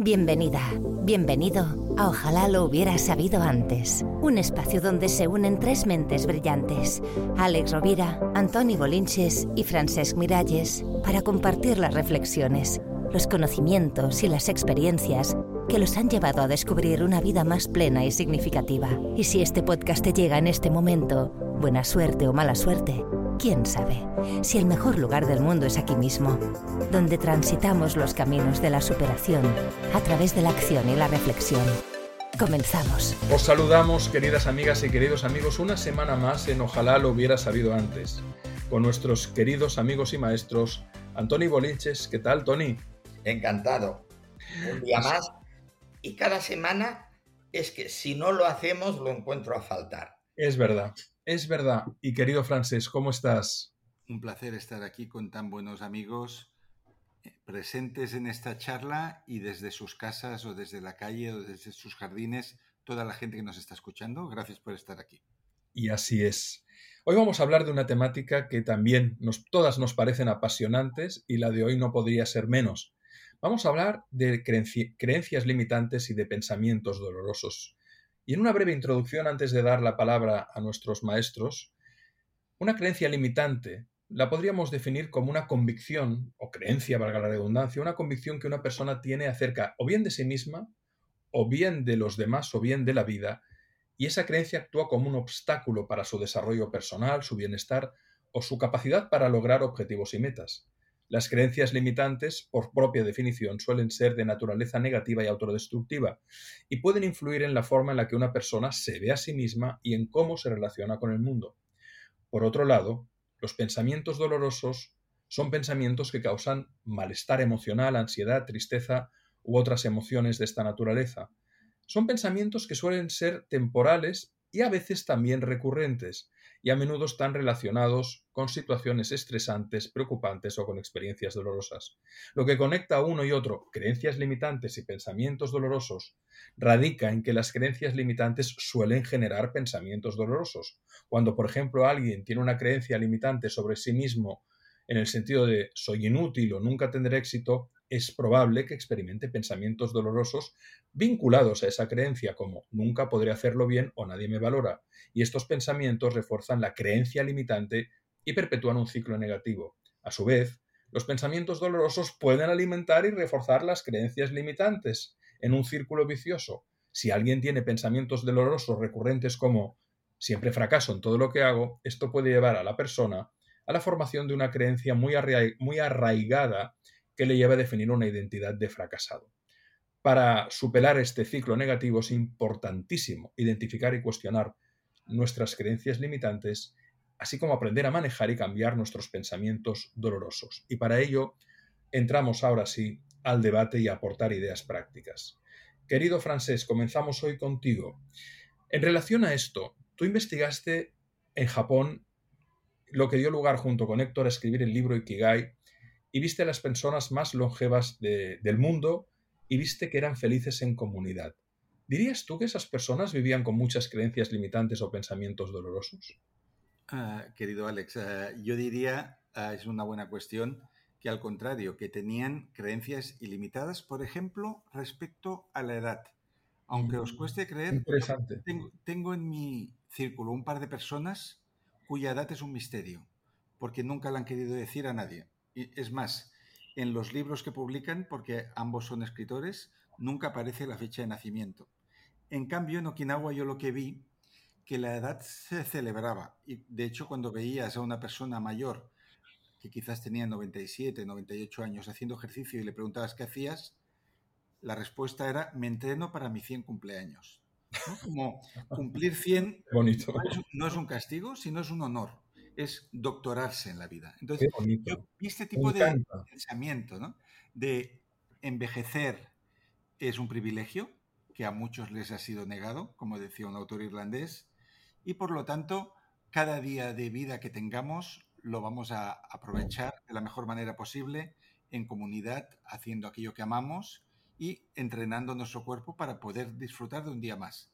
Bienvenida, bienvenido a Ojalá lo hubiera sabido antes. Un espacio donde se unen tres mentes brillantes, Alex Rovira, Antoni Bolinches y Francesc Miralles, para compartir las reflexiones, los conocimientos y las experiencias que los han llevado a descubrir una vida más plena y significativa. Y si este podcast te llega en este momento, buena suerte o mala suerte, quién sabe si el mejor lugar del mundo es aquí mismo, donde transitamos los caminos de la superación a través de la acción y la reflexión. Comenzamos. Os saludamos, queridas amigas y queridos amigos, una semana más en Ojalá lo hubiera sabido antes, con nuestros queridos amigos y maestros Antoni Bolinches. ¿Qué tal, Tony? Encantado. Un día más. Y cada semana es que si no lo hacemos lo encuentro a faltar. Es verdad, es verdad. Y querido Francés, ¿cómo estás? Un placer estar aquí con tan buenos amigos eh, presentes en esta charla y desde sus casas o desde la calle o desde sus jardines, toda la gente que nos está escuchando. Gracias por estar aquí. Y así es. Hoy vamos a hablar de una temática que también nos, todas nos parecen apasionantes y la de hoy no podría ser menos. Vamos a hablar de creenci creencias limitantes y de pensamientos dolorosos. Y en una breve introducción, antes de dar la palabra a nuestros maestros, una creencia limitante la podríamos definir como una convicción, o creencia, valga la redundancia, una convicción que una persona tiene acerca o bien de sí misma, o bien de los demás, o bien de la vida, y esa creencia actúa como un obstáculo para su desarrollo personal, su bienestar o su capacidad para lograr objetivos y metas. Las creencias limitantes, por propia definición, suelen ser de naturaleza negativa y autodestructiva y pueden influir en la forma en la que una persona se ve a sí misma y en cómo se relaciona con el mundo. Por otro lado, los pensamientos dolorosos son pensamientos que causan malestar emocional, ansiedad, tristeza u otras emociones de esta naturaleza. Son pensamientos que suelen ser temporales y a veces también recurrentes, y a menudo están relacionados con situaciones estresantes, preocupantes o con experiencias dolorosas. Lo que conecta a uno y otro, creencias limitantes y pensamientos dolorosos, radica en que las creencias limitantes suelen generar pensamientos dolorosos. Cuando, por ejemplo, alguien tiene una creencia limitante sobre sí mismo en el sentido de soy inútil o nunca tendré éxito, es probable que experimente pensamientos dolorosos vinculados a esa creencia como nunca podré hacerlo bien o nadie me valora. Y estos pensamientos refuerzan la creencia limitante y perpetúan un ciclo negativo. A su vez, los pensamientos dolorosos pueden alimentar y reforzar las creencias limitantes en un círculo vicioso. Si alguien tiene pensamientos dolorosos recurrentes como siempre fracaso en todo lo que hago, esto puede llevar a la persona a la formación de una creencia muy, arraigada que le lleva a definir una identidad de fracasado. Para superar este ciclo negativo es importantísimo identificar y cuestionar nuestras creencias limitantes, así como aprender a manejar y cambiar nuestros pensamientos dolorosos. Y para ello entramos ahora sí al debate y a aportar ideas prácticas. Querido Francés, comenzamos hoy contigo. En relación a esto, tú investigaste en Japón lo que dio lugar junto con Héctor a escribir el libro Ikigai y viste a las personas más longevas de, del mundo y viste que eran felices en comunidad. ¿Dirías tú que esas personas vivían con muchas creencias limitantes o pensamientos dolorosos? Uh, querido Alex, uh, yo diría, uh, es una buena cuestión, que al contrario, que tenían creencias ilimitadas, por ejemplo, respecto a la edad. Aunque os cueste creer, tengo, tengo en mi círculo un par de personas cuya edad es un misterio, porque nunca la han querido decir a nadie. Es más, en los libros que publican, porque ambos son escritores, nunca aparece la fecha de nacimiento. En cambio, en Okinawa yo lo que vi, que la edad se celebraba. Y de hecho, cuando veías a una persona mayor, que quizás tenía 97, 98 años, haciendo ejercicio y le preguntabas qué hacías, la respuesta era, me entreno para mi 100 cumpleaños. ¿no? Como cumplir 100 Bonito. No, es, no es un castigo, sino es un honor es doctorarse en la vida. Entonces, yo vi este tipo de pensamiento, ¿no? De envejecer es un privilegio que a muchos les ha sido negado, como decía un autor irlandés, y por lo tanto, cada día de vida que tengamos lo vamos a aprovechar de la mejor manera posible en comunidad, haciendo aquello que amamos y entrenando nuestro cuerpo para poder disfrutar de un día más.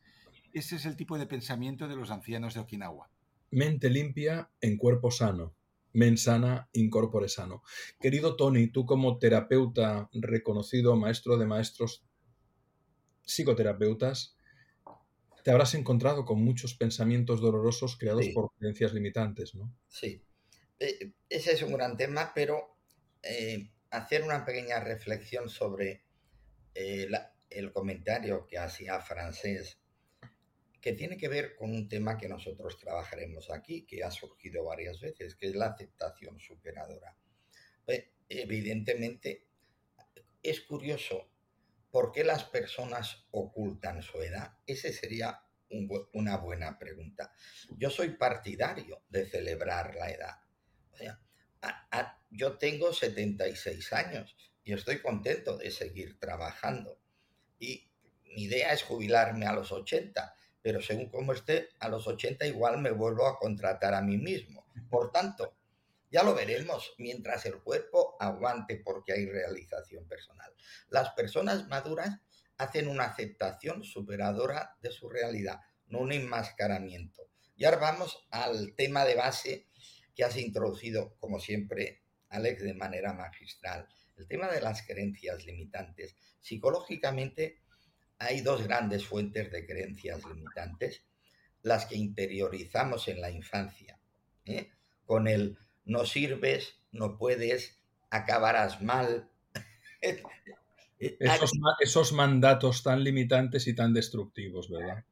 Ese es el tipo de pensamiento de los ancianos de Okinawa. Mente limpia en cuerpo sano. Men sana, incorpore sano. Querido Tony, tú como terapeuta reconocido, maestro de maestros, psicoterapeutas, te habrás encontrado con muchos pensamientos dolorosos creados Sí. por creencias limitantes, ¿no? Sí, Eh, ese es un gran tema, pero eh, hacer una pequeña reflexión sobre eh, la- el comentario que hacía Francés, que tiene que ver con un tema que nosotros trabajaremos aquí, que ha surgido varias veces, que es la aceptación superadora. Eh, evidentemente, es curioso por qué las personas ocultan su edad. Esa sería un bu- una buena pregunta. Yo soy partidario de celebrar la edad. O sea, a- a- yo tengo 76 años y estoy contento de seguir trabajando. Y mi idea es jubilarme a los 80, pero según como esté, a los 80 igual me vuelvo a contratar a mí mismo. Por tanto, ya lo veremos mientras el cuerpo aguante porque hay realización personal. Las personas maduras hacen una aceptación superadora de su realidad, no un enmascaramiento. Y ahora vamos al tema de base que has introducido, como siempre, Alex, de manera magistral. El tema de las creencias limitantes. Psicológicamente hay dos grandes fuentes de creencias limitantes, las que interiorizamos en la infancia, ¿eh? con el no sirves, no puedes, acabarás mal. Esos, ma- esos mandatos tan limitantes y tan destructivos, ¿verdad?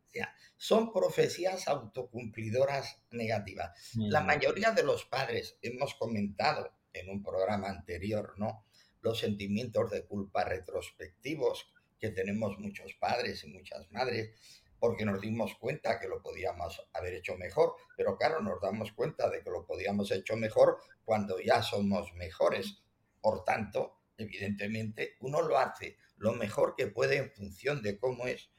Son profecías autocumplidoras negativas. La Mm. mayoría de los padres, hemos comentado en un programa anterior, ¿no? Los sentimientos de culpa retrospectivos que tenemos muchos padres y muchas madres, porque nos dimos cuenta que lo podíamos haber hecho mejor, pero claro, nos damos cuenta de que lo podíamos hecho mejor cuando ya somos mejores. Por tanto, evidentemente, uno lo hace lo mejor que puede en función de cómo es,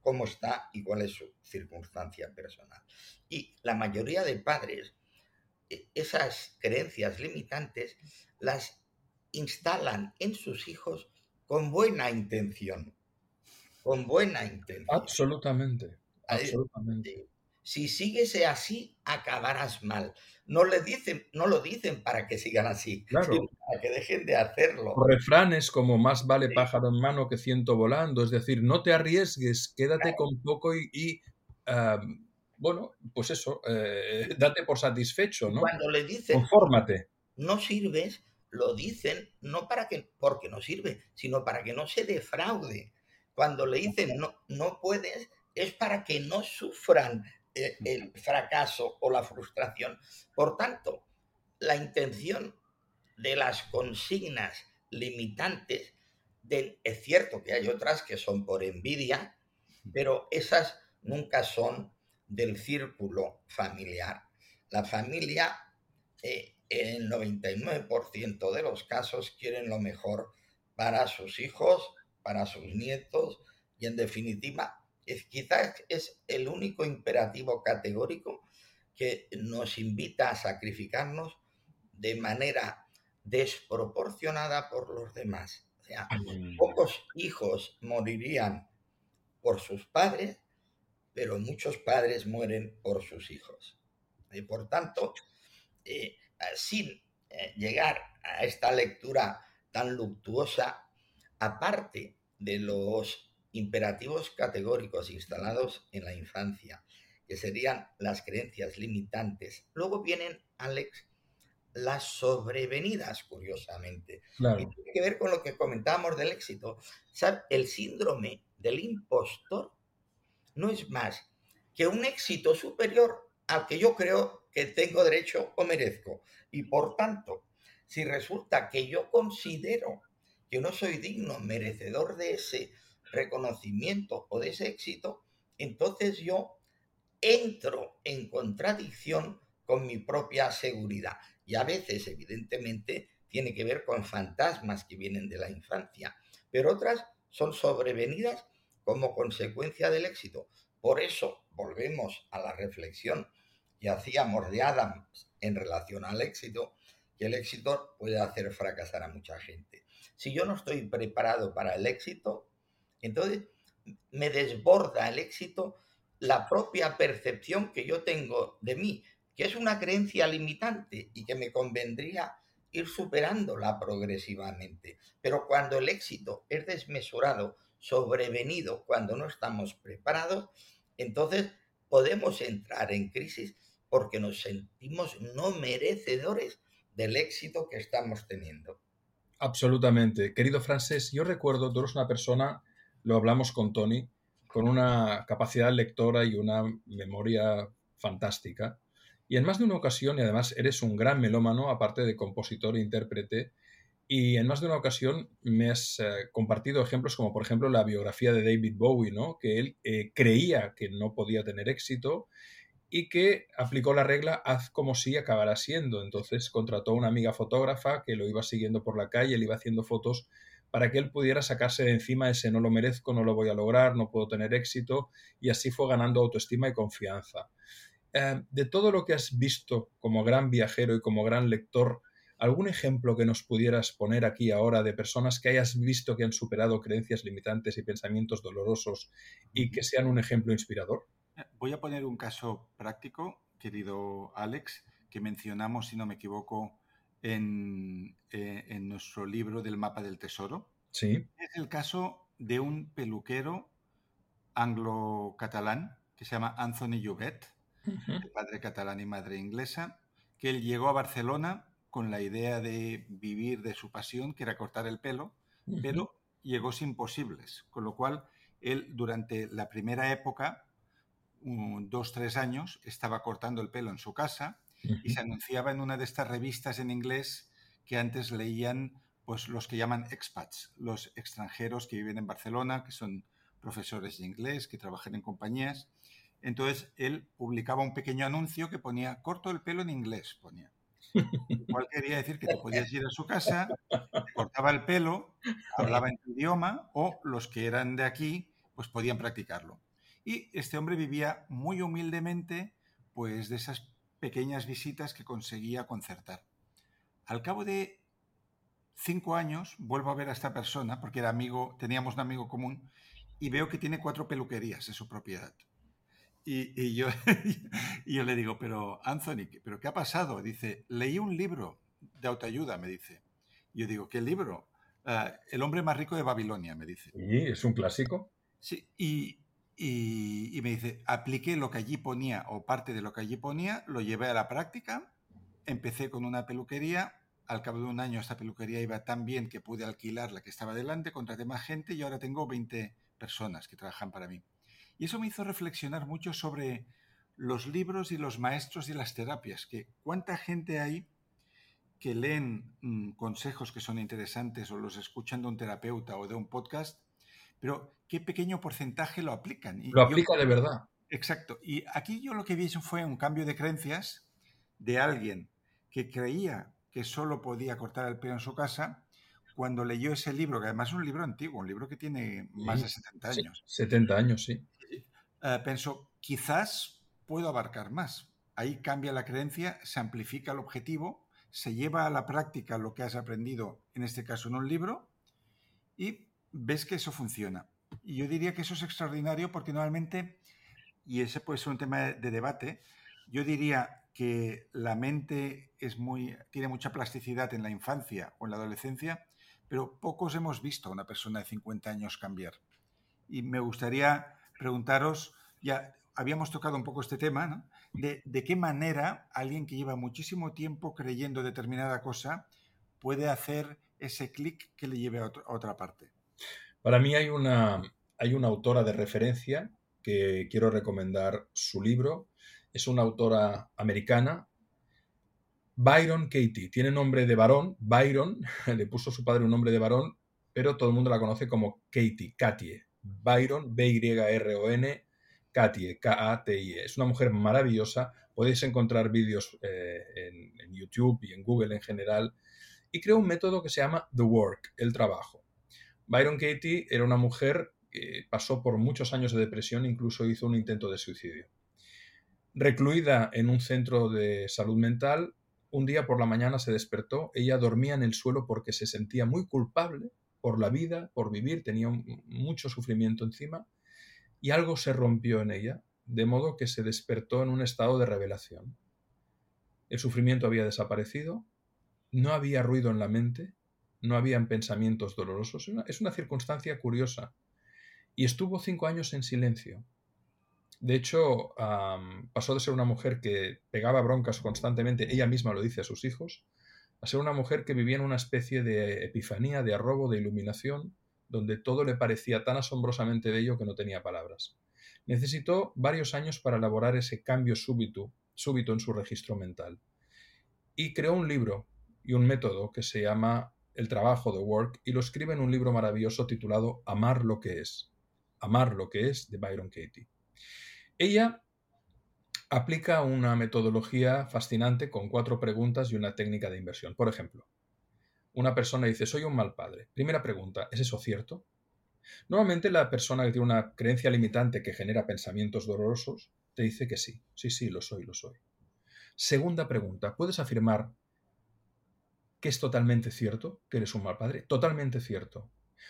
cómo está y cuál es su circunstancia personal. Y la mayoría de padres e- esas creencias limitantes las instalan en sus hijos con buena intención. Con buena intención. Absolutamente, absolutamente. Si sigues así, acabarás mal. No le dicen, no lo dicen para que sigan así, Claro. sino para que dejen de hacerlo. Refranes como más vale Sí. pájaro en mano que ciento volando, es decir, no te arriesgues, quédate con poco y, y, ah, bueno, pues eso, eh, date por satisfecho, ¿no? Cuando le dicen Confórmate. no sirves, lo dicen no para que porque no sirve, sino para que no se defraude. Cuando le dicen no, no puedes, es para que no sufran eh, el fracaso o la frustración. Por tanto, la intención de las consignas limitantes, de- es cierto que hay otras que son por envidia, pero esas nunca son del círculo familiar. La familia eh, el 99% de los casos quieren lo mejor para sus hijos, para sus nietos y en definitiva es, quizás es el único imperativo categórico que nos invita a sacrificarnos de manera desproporcionada por los demás. O sea, pocos hijos morirían por sus padres, pero muchos padres mueren por sus hijos. Y por tanto, eh, sin eh, llegar a esta lectura tan luctuosa, aparte de los imperativos categóricos instalados en la infancia, que serían las creencias limitantes, luego vienen, Alex, las sobrevenidas, curiosamente. Y Claro. tiene que ver con lo que comentábamos del éxito. ¿Sabe? El síndrome del impostor no es más que un éxito superior al que yo creo que tengo derecho o merezco. Y por tanto, si resulta que yo considero que no soy digno, merecedor de ese reconocimiento o de ese éxito, entonces yo entro en contradicción con mi propia seguridad. Y a veces, evidentemente, tiene que ver con fantasmas que vienen de la infancia. pero otras son sobrevenidas como consecuencia del éxito. Por eso volvemos a la reflexión que hacíamos de Adams en relación al éxito, que el éxito puede hacer fracasar a mucha gente. Si yo no estoy preparado para el éxito, entonces me desborda el éxito la propia percepción que yo tengo de mí, que es una creencia limitante y que me convendría ir superándola progresivamente. Pero cuando el éxito es desmesurado, sobrevenido, cuando no estamos preparados, entonces podemos entrar en crisis porque nos sentimos no merecedores del éxito que estamos teniendo. Absolutamente. Querido Francés, yo recuerdo, tú eres una persona, lo hablamos con Tony, con una capacidad lectora y una memoria fantástica. Y en más de una ocasión, y además eres un gran melómano, aparte de compositor e intérprete, y en más de una ocasión me has eh, compartido ejemplos como, por ejemplo, la biografía de David Bowie, ¿no? que él eh, creía que no podía tener éxito y que aplicó la regla haz como si acabara siendo. Entonces contrató a una amiga fotógrafa que lo iba siguiendo por la calle, le iba haciendo fotos para que él pudiera sacarse de encima ese no lo merezco, no lo voy a lograr, no puedo tener éxito, y así fue ganando autoestima y confianza. Eh, de todo lo que has visto como gran viajero y como gran lector, ¿algún ejemplo que nos pudieras poner aquí ahora de personas que hayas visto que han superado creencias limitantes y pensamientos dolorosos y que sean un ejemplo inspirador? Voy a poner un caso práctico, querido Alex, que mencionamos, si no me equivoco, en, eh, en, nuestro libro del mapa del tesoro. Sí. Es el caso de un peluquero anglo-catalán que se llama Anthony uh -huh. de padre catalán y madre inglesa, que él llegó a Barcelona con la idea de vivir de su pasión, que era cortar el pelo, uh -huh. pero llegó sin posibles, con lo cual él durante la primera época, un, dos, tres años, estaba cortando el pelo en su casa y se anunciaba en una de estas revistas en inglés que antes leían pues los que llaman expats, los extranjeros que viven en Barcelona, que son profesores de inglés, que trabajan en compañías. Entonces él publicaba un pequeño anuncio que ponía corto el pelo en inglés, ponía. Igual quería decir que te podías ir a su casa, cortaba el pelo, hablaba en tu idioma o los que eran de aquí pues podían practicarlo. Y este hombre vivía muy humildemente pues de esas pequeñas visitas que conseguía concertar. Al cabo de cinco años vuelvo a ver a esta persona, porque era amigo, teníamos un amigo común, y veo que tiene cuatro peluquerías en su propiedad. Y, y, yo, y yo le digo, pero Anthony, ¿pero qué ha pasado? Dice, leí un libro de autoayuda, me dice. Yo digo, ¿qué libro? Uh, El hombre más rico de Babilonia, me dice. ¿Y es un clásico? Sí, y, y, me dice, apliqué lo que allí ponía o parte de lo que allí ponía, lo llevé a la práctica, empecé con una peluquería, al cabo de un año esta peluquería iba tan bien que pude alquilar la que estaba delante, contraté más gente y ahora tengo 20 personas que trabajan para mí. Y eso me hizo reflexionar mucho sobre los libros y los maestros y las terapias, que cuánta gente hay que leen mmm, consejos que son interesantes o los escuchan de un terapeuta o de un podcast, pero qué pequeño porcentaje lo aplican. Y lo aplica yo, de verdad. Exacto. Y aquí yo lo que vi fue un cambio de creencias de alguien que creía que solo podía cortar el pelo en su casa cuando leyó ese libro, que además es un libro antiguo, un libro que tiene más sí, de 70 años. Sí, 70 años, sí. Uh, pensó, quizás puedo abarcar más. Ahí cambia la creencia, se amplifica el objetivo, se lleva a la práctica lo que has aprendido, en este caso en un libro, y ves que eso funciona. Y yo diría que eso es extraordinario porque normalmente, y ese puede ser un tema de debate, yo diría que la mente tiene mucha plasticidad en la infancia o en la adolescencia, pero pocos hemos visto a una persona de 50 años cambiar. Y me gustaría preguntaros, ya habíamos tocado un poco este tema, ¿no? de, qué manera alguien que lleva muchísimo tiempo creyendo determinada cosa puede hacer ese clic que le lleve a otra parte. Para mí hay una, hay una autora de referencia que quiero recomendar su libro. Es una autora americana, Byron Katie. Tiene nombre de varón, Byron, le puso su padre un nombre de varón, pero todo el mundo la conoce como Katie, Katie. Byron, B-Y-R-O-N, Katie, K-A-T-I-E. Es una mujer maravillosa. Podéis encontrar vídeos eh, en, en YouTube y en Google en general. Y creó un método que se llama The Work, el trabajo Byron Katie era una mujer que pasó por muchos años de depresión, incluso hizo un intento de suicidio. Recluida en un centro de salud mental, un día por la mañana se despertó, ella dormía en el suelo porque se sentía muy culpable por la vida, por vivir, tenía mucho sufrimiento encima, y algo se rompió en ella, de modo que se despertó en un estado de revelación. El sufrimiento había desaparecido, no había ruido en la mente, no habían pensamientos dolorosos. Es una, circunstancia curiosa. Y estuvo cinco años en silencio. De hecho, pasó de ser una mujer que pegaba broncas constantemente, ella misma lo dice a sus hijos, a ser una mujer que vivía en una especie de epifanía, de arrobo, de iluminación, donde todo le parecía tan asombrosamente bello que no tenía palabras. Necesitó varios años para elaborar ese cambio súbito, súbito en su registro mental. Y creó un libro y un método que se llama el trabajo de Work y lo escribe en un libro maravilloso titulado Amar lo que es. Amar lo que es de Byron Katie. Ella aplica una metodología fascinante con cuatro preguntas y una técnica de inversión. Por ejemplo, una persona dice, soy un mal padre. Primera pregunta, ¿es eso cierto? Normalmente la persona que tiene una creencia limitante que genera pensamientos dolorosos te dice que sí, sí, sí, lo soy, lo soy. Segunda pregunta, ¿puedes afirmar que es totalmente cierto que eres un mal padre? Totalmente cierto.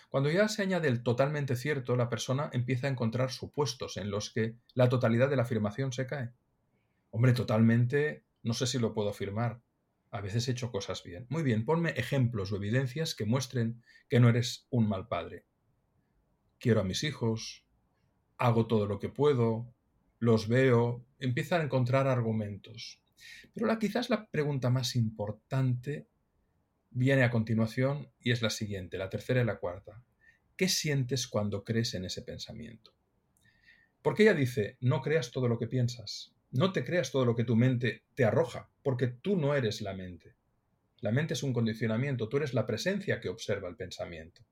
Cuando ya se añade el totalmente cierto, la persona empieza a encontrar supuestos en los que la totalidad de la afirmación se cae. Hombre, totalmente, no sé si lo puedo afirmar. A veces he hecho cosas bien. Muy bien, ponme ejemplos o evidencias que muestren que no eres un mal padre. Quiero a mis hijos, hago todo lo que puedo, los veo, empieza a encontrar argumentos. Pero la, quizás la pregunta más importante viene a continuación y es la siguiente, la tercera y la cuarta. ¿Qué sientes cuando crees en ese pensamiento? Porque ella dice, no creas todo lo que piensas, no te creas todo lo que tu mente te arroja, porque tú no eres la mente. La mente es un condicionamiento, tú eres la presencia que observa el pensamiento.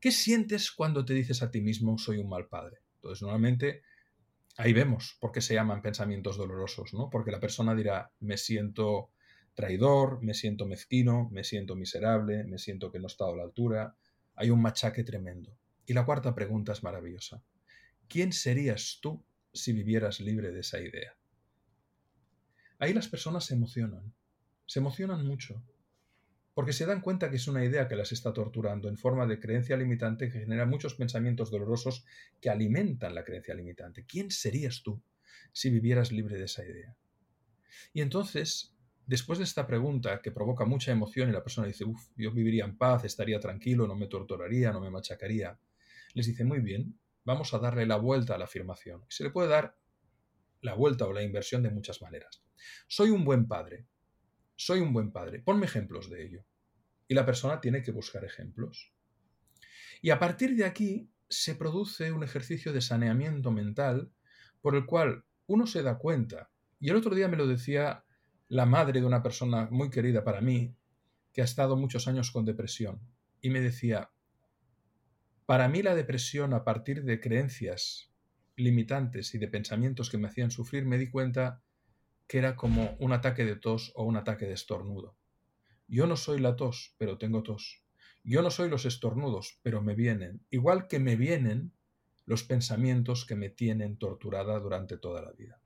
¿Qué sientes cuando te dices a ti mismo soy un mal padre? Entonces, normalmente ahí vemos por qué se llaman pensamientos dolorosos, ¿no? Porque la persona dirá, me siento traidor, me siento mezquino, me siento miserable, me siento que no he estado a la altura. Hay un machaque tremendo. Y la cuarta pregunta es maravillosa. ¿Quién serías tú si vivieras libre de esa idea? Ahí las personas se emocionan, se emocionan mucho, porque se dan cuenta que es una idea que las está torturando en forma de creencia limitante que genera muchos pensamientos dolorosos que alimentan la creencia limitante. ¿Quién serías tú si vivieras libre de esa idea? Y entonces Después de esta pregunta que provoca mucha emoción y la persona dice, uff, yo viviría en paz, estaría tranquilo, no me torturaría, no me machacaría, les dice, muy bien, vamos a darle la vuelta a la afirmación. Se le puede dar la vuelta o la inversión de muchas maneras. Soy un buen padre. Soy un buen padre. Ponme ejemplos de ello. Y la persona tiene que buscar ejemplos. Y a partir de aquí se produce un ejercicio de saneamiento mental por el cual uno se da cuenta. Y el otro día me lo decía la madre de una persona muy querida para mí, que ha estado muchos años con depresión, y me decía, para mí la depresión a partir de creencias limitantes y de pensamientos que me hacían sufrir, me di cuenta que era como un ataque de tos o un ataque de estornudo. Yo no soy la tos, pero tengo tos. Yo no soy los estornudos, pero me vienen, igual que me vienen los pensamientos que me tienen torturada durante toda la vida.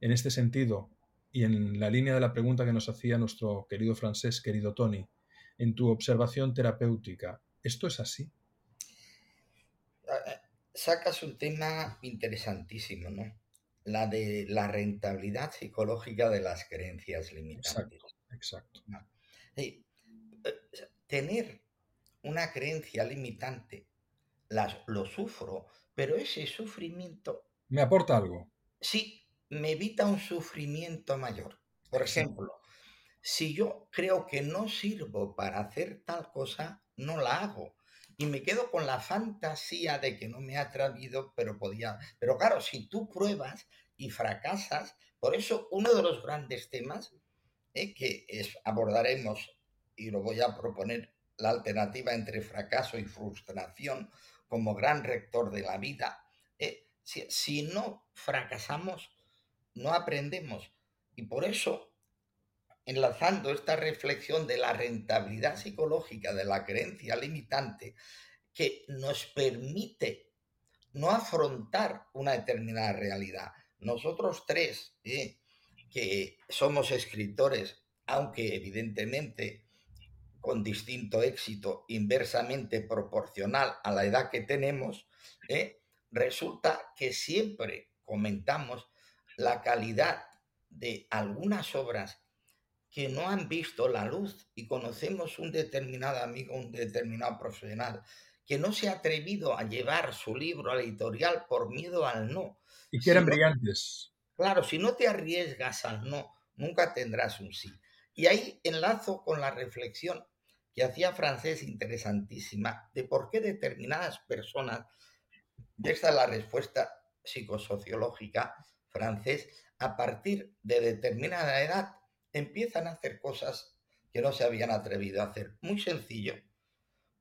En este sentido, y en la línea de la pregunta que nos hacía nuestro querido francés, querido Tony, en tu observación terapéutica, ¿esto es así? Ah, eh, sacas un tema interesantísimo, ¿no? La de la rentabilidad psicológica de las creencias limitantes. Exacto, exacto. Eh, tener una creencia limitante, las, lo sufro, pero ese sufrimiento... Me aporta algo. Sí, me evita un sufrimiento mayor. Por ejemplo, si yo creo que no sirvo para hacer tal cosa, no la hago. Y me quedo con la fantasía de que no me ha atrevido, pero podía. Pero claro, si tú pruebas y fracasas, por eso uno de los grandes temas eh, que es, abordaremos, y lo voy a proponer, la alternativa entre fracaso y frustración como gran rector de la vida. Eh, si no fracasamos, no aprendemos. Y por eso, enlazando esta reflexión de la rentabilidad psicológica de la creencia limitante, que nos permite no afrontar una determinada realidad. Nosotros tres, ¿eh? que somos escritores, aunque evidentemente con distinto éxito, inversamente proporcional a la edad que tenemos, ¿eh? resulta que siempre comentamos la calidad de algunas obras que no han visto la luz y conocemos un determinado amigo, un determinado profesional, que no se ha atrevido a llevar su libro a la editorial por miedo al no. Y que eran brillantes. Claro, si no te arriesgas al no, nunca tendrás un sí. Y ahí enlazo con la reflexión que hacía Francés interesantísima de por qué determinadas personas, y esta es la respuesta psicosociológica francés, a partir de determinada edad empiezan a hacer cosas que no se habían atrevido a hacer. Muy sencillo,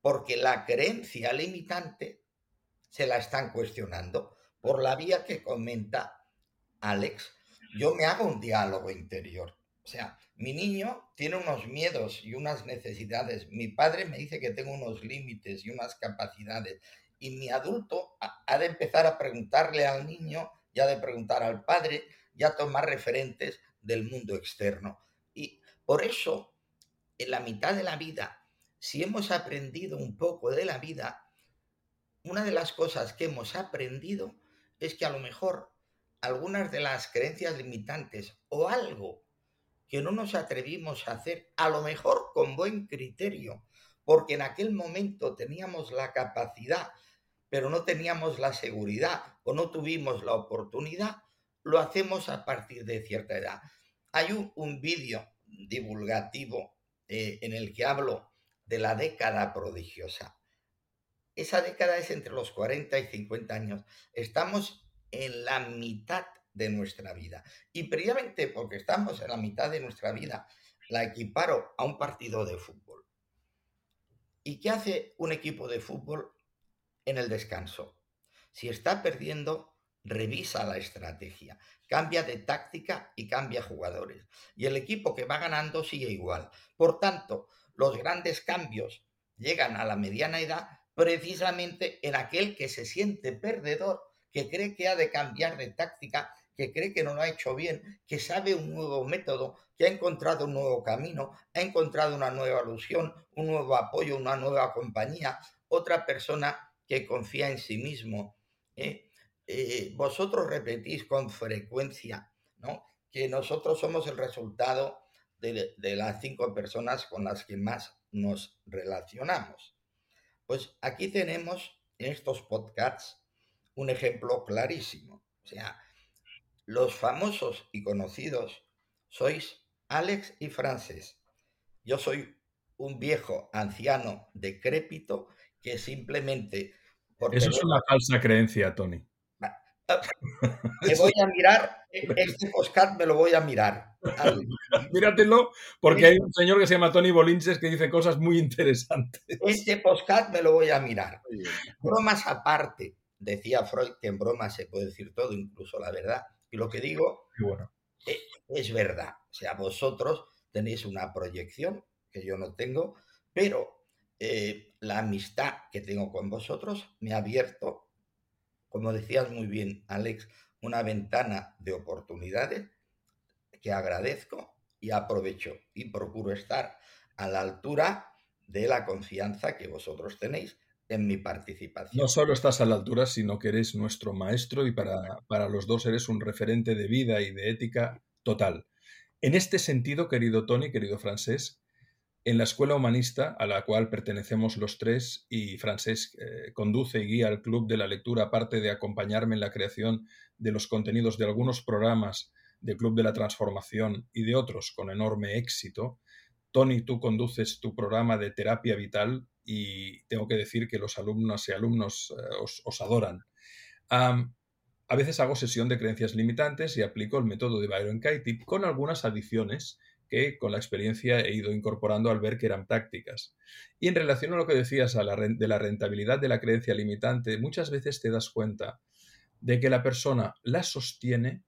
porque la creencia limitante se la están cuestionando por la vía que comenta Alex. Yo me hago un diálogo interior. O sea, mi niño tiene unos miedos y unas necesidades. Mi padre me dice que tengo unos límites y unas capacidades. Y mi adulto ha de empezar a preguntarle al niño, ya de preguntar al padre, ya tomar referentes del mundo externo. Y por eso, en la mitad de la vida, si hemos aprendido un poco de la vida, una de las cosas que hemos aprendido es que a lo mejor algunas de las creencias limitantes o algo que no nos atrevimos a hacer, a lo mejor con buen criterio, porque en aquel momento teníamos la capacidad, pero no teníamos la seguridad o no tuvimos la oportunidad, lo hacemos a partir de cierta edad. Hay un, vídeo divulgativo eh, en el que hablo de la década prodigiosa. Esa década es entre los 40 y 50 años. Estamos en la mitad de nuestra vida. Y previamente, porque estamos en la mitad de nuestra vida, la equiparo a un partido de fútbol. ¿Y qué hace un equipo de fútbol en el descanso? Si está perdiendo, revisa la estrategia cambia de táctica y cambia jugadores. Y el equipo que va ganando sigue igual. Por tanto, los grandes cambios llegan a la mediana edad precisamente en aquel que se siente perdedor, que cree que ha de cambiar de táctica, que cree que no lo ha hecho bien, que sabe un nuevo método, que ha encontrado un nuevo camino, ha encontrado una nueva alusión, un nuevo apoyo, una nueva compañía, otra persona que confía en sí mismo. ¿eh? Eh, vosotros repetís con frecuencia, ¿no? Que nosotros somos el resultado de, de, las cinco personas con las que más nos relacionamos. Pues aquí tenemos en estos podcasts un ejemplo clarísimo. O sea, los famosos y conocidos sois Alex y Frances. Yo soy un viejo anciano decrépito que simplemente... Eso es una falsa creencia, Tony. Me voy a mirar, este postcard me lo voy a mirar. Míratelo, porque hay un señor que se llama Tony Bolinches que dice cosas muy interesantes. Este postcard me lo voy a mirar. Bromas aparte, decía Freud que en bromas se puede decir todo, incluso la verdad. Y lo que digo eh, es verdad. O sea, vosotros tenéis una proyección que yo no tengo, pero eh, la amistad que tengo con vosotros me ha abierto como decías muy bien, Alex, una ventana de oportunidades que agradezco y aprovecho y procuro estar a la altura de la confianza que vosotros tenéis en mi participación. No solo estás a la altura, sino que eres nuestro maestro y para, para los dos eres un referente de vida y de ética total. En este sentido, querido Tony, querido Francés, en la escuela humanista, a la cual pertenecemos los tres, y Francés eh, conduce y guía el club de la lectura, aparte de acompañarme en la creación de los contenidos de algunos programas del Club de la Transformación y de otros con enorme éxito. Tony, tú conduces tu programa de terapia vital y tengo que decir que los alumnos y alumnos eh, os, adoran. a veces hago sesión de creencias limitantes y aplico el método de Byron Katie con algunas adiciones que con la experiencia he ido incorporando al ver que eran prácticas. Y en relación a lo que decías de la rentabilidad de la creencia limitante, muchas veces te das cuenta de que la persona la sostiene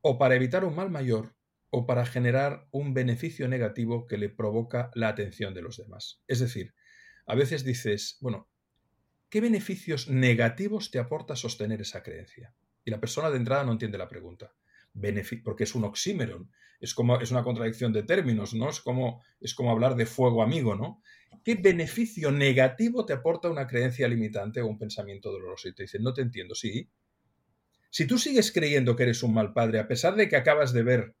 o para evitar un mal mayor o para generar un beneficio negativo que le provoca la atención de los demás. Es decir, a veces dices, bueno, ¿qué beneficios negativos te aporta sostener esa creencia? Y la persona de entrada no entiende la pregunta, porque es un oxímeron, es como es una contradicción de términos, ¿no? Es como, es como hablar de fuego amigo, ¿no? ¿Qué beneficio negativo te aporta una creencia limitante o un pensamiento doloroso? Y te dicen, no te entiendo, sí. Si tú sigues creyendo que eres un mal padre, a pesar de que acabas de ver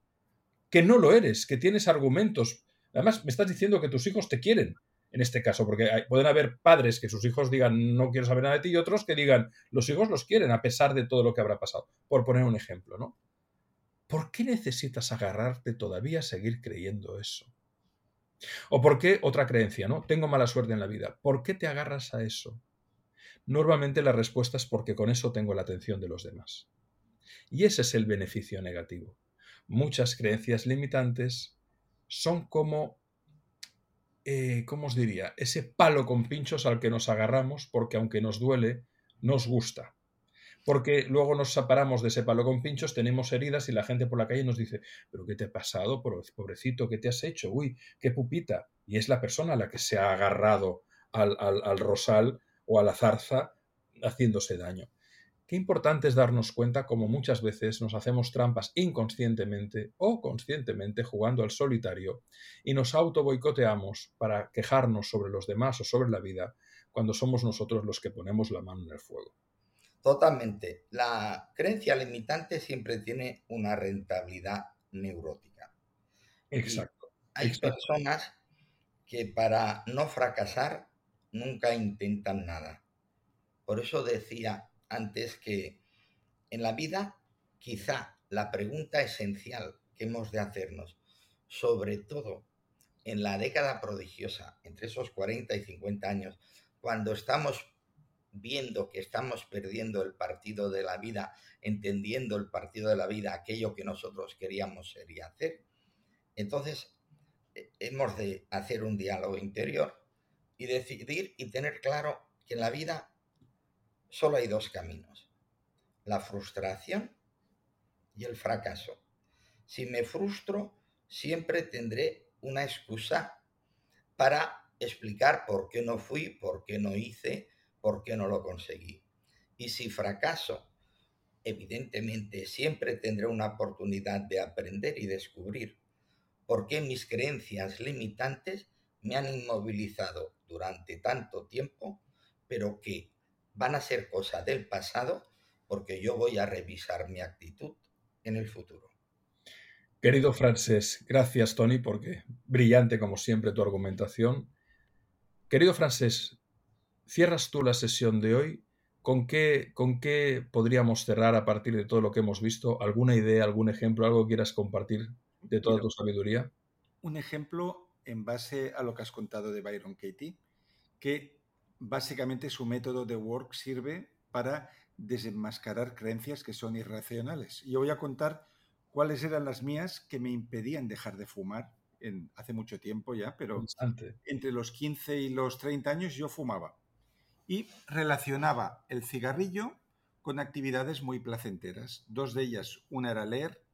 que no lo eres, que tienes argumentos, además me estás diciendo que tus hijos te quieren, en este caso, porque pueden haber padres que sus hijos digan no quiero saber nada de ti y otros que digan los hijos los quieren a pesar de todo lo que habrá pasado, por poner un ejemplo, ¿no? ¿Por qué necesitas agarrarte todavía a seguir creyendo eso? ¿O por qué otra creencia, ¿no? Tengo mala suerte en la vida. ¿Por qué te agarras a eso? Normalmente la respuesta es porque con eso tengo la atención de los demás. Y ese es el beneficio negativo. Muchas creencias limitantes son como, eh, ¿cómo os diría? Ese palo con pinchos al que nos agarramos porque aunque nos duele, nos gusta porque luego nos separamos de ese palo con pinchos, tenemos heridas y la gente por la calle nos dice, pero ¿qué te ha pasado, pobrecito? ¿Qué te has hecho? Uy, qué pupita. Y es la persona a la que se ha agarrado al, al rosal o a la zarza haciéndose daño. Qué importante es darnos cuenta como muchas veces nos hacemos trampas inconscientemente o conscientemente jugando al solitario y nos auto boicoteamos para quejarnos sobre los demás o sobre la vida cuando somos nosotros los que ponemos la mano en el fuego. Totalmente. La creencia limitante siempre tiene una rentabilidad neurótica. Exacto. hay personas que para no fracasar nunca intentan nada. Por eso decía antes que en la vida quizá la pregunta esencial que hemos de hacernos, sobre todo en la década prodigiosa, entre esos 40 y 50 años, cuando estamos viendo que estamos perdiendo el partido de la vida, entendiendo el partido de la vida, aquello que nosotros queríamos sería hacer, entonces eh, hemos de hacer un diálogo interior y decidir y tener claro que en la vida solo hay dos caminos, la frustración y el fracaso. Si me frustro, siempre tendré una excusa para explicar por qué no fui, por qué no hice, por qué no lo conseguí. Y si fracaso, evidentemente siempre tendré una oportunidad de aprender y descubrir por qué mis creencias limitantes me han inmovilizado durante tanto tiempo, pero que van a ser cosa del pasado porque yo voy a revisar mi actitud en el futuro. Querido Francés, gracias Tony porque brillante como siempre tu argumentación. Querido Francés, cierras tú la sesión de hoy. ¿Con qué, ¿Con qué podríamos cerrar a partir de todo lo que hemos visto? ¿Alguna idea, algún ejemplo, algo que quieras compartir de toda tu sabiduría? Un ejemplo en base a lo que has contado de Byron Katie, que básicamente su método de work sirve para desenmascarar creencias que son irracionales. Yo voy a contar cuáles eran las mías que me impedían dejar de fumar en, hace mucho tiempo ya, pero entre los 15 y los 30 años yo fumaba y relacionaba el cigarrillo con actividades muy placenteras. Dos de ellas, una era leer,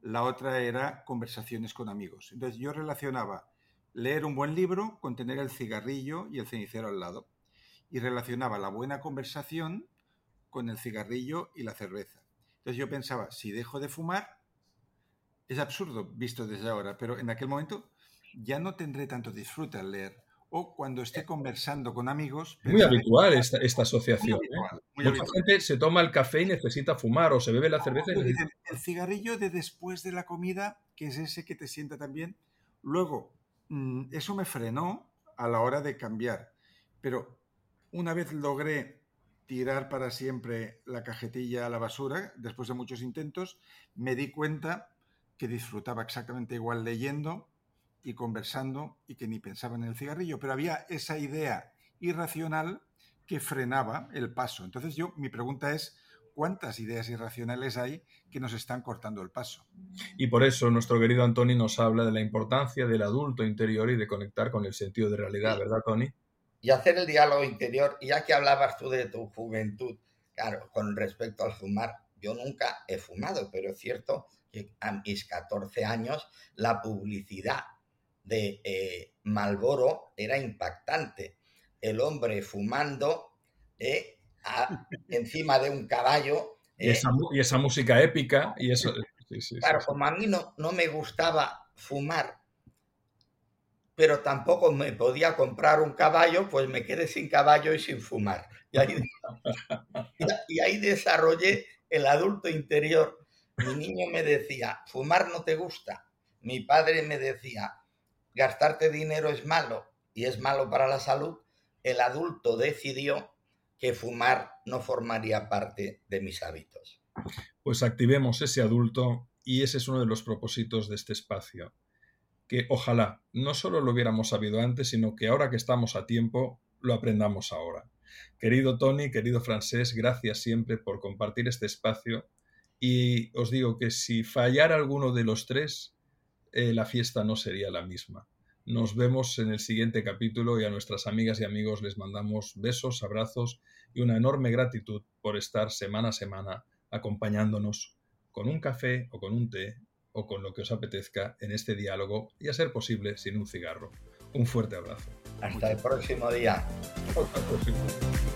la otra era conversaciones con amigos. Entonces yo relacionaba leer un buen libro con tener el cigarrillo y el cenicero al lado. Y relacionaba la buena conversación con el cigarrillo y la cerveza. Entonces yo pensaba, si dejo de fumar, es absurdo visto desde ahora, pero en aquel momento ya no tendré tanto disfrute al leer o cuando esté conversando con amigos. Muy habitual esta, esta asociación. ¿eh? Mucha gente se toma el café y necesita fumar o se bebe la cerveza. Y El cigarrillo de después de la comida, que es ese que te sienta también. Luego, mm, eso me frenó a la hora de cambiar. Pero una vez logré tirar para siempre la cajetilla a la basura, después de muchos intentos, me di cuenta que disfrutaba exactamente igual leyendo y conversando y que ni pensaban en el cigarrillo, pero había esa idea irracional que frenaba el paso. Entonces yo, mi pregunta es, ¿cuántas ideas irracionales hay que nos están cortando el paso? Y por eso nuestro querido Antoni nos habla de la importancia del adulto interior y de conectar con el sentido de realidad, ¿verdad, Tony? Y hacer el diálogo interior, ya que hablabas tú de tu juventud, claro, con respecto al fumar, yo nunca he fumado, pero es cierto que a mis 14 años la publicidad de eh, Malboro era impactante. el hombre fumando eh, encima de un caballo. Y, esa, y, esa, música épica y eso. Sí, sí, claro, como a mí no, no me gustaba fumar, pero tampoco me podía comprar un caballo, pues me quedé sin caballo y sin fumar. Y ahí, y ahí desarrollé el adulto interior. Mi niño me decía, fumar no te gusta. Mi padre me decía, gastarte dinero es malo y es malo para la salud. El adulto decidió que fumar no formaría parte de mis hábitos. Pues activemos ese adulto y ese es uno de los propósitos de este espacio. Que ojalá no solo lo hubiéramos sabido antes, sino que ahora que estamos a tiempo, lo aprendamos ahora. Querido Tony, querido Francés, gracias siempre por compartir este espacio y os digo que si fallara alguno de los tres, eh, la fiesta no sería la misma. Nos vemos en el siguiente capítulo y a nuestras amigas y amigos les mandamos besos, abrazos y una enorme gratitud por estar semana a semana acompañándonos con un café o con un té o con lo que os apetezca en este diálogo y a ser posible sin un cigarro. Un fuerte abrazo. Hasta el próximo día. Hasta el próximo.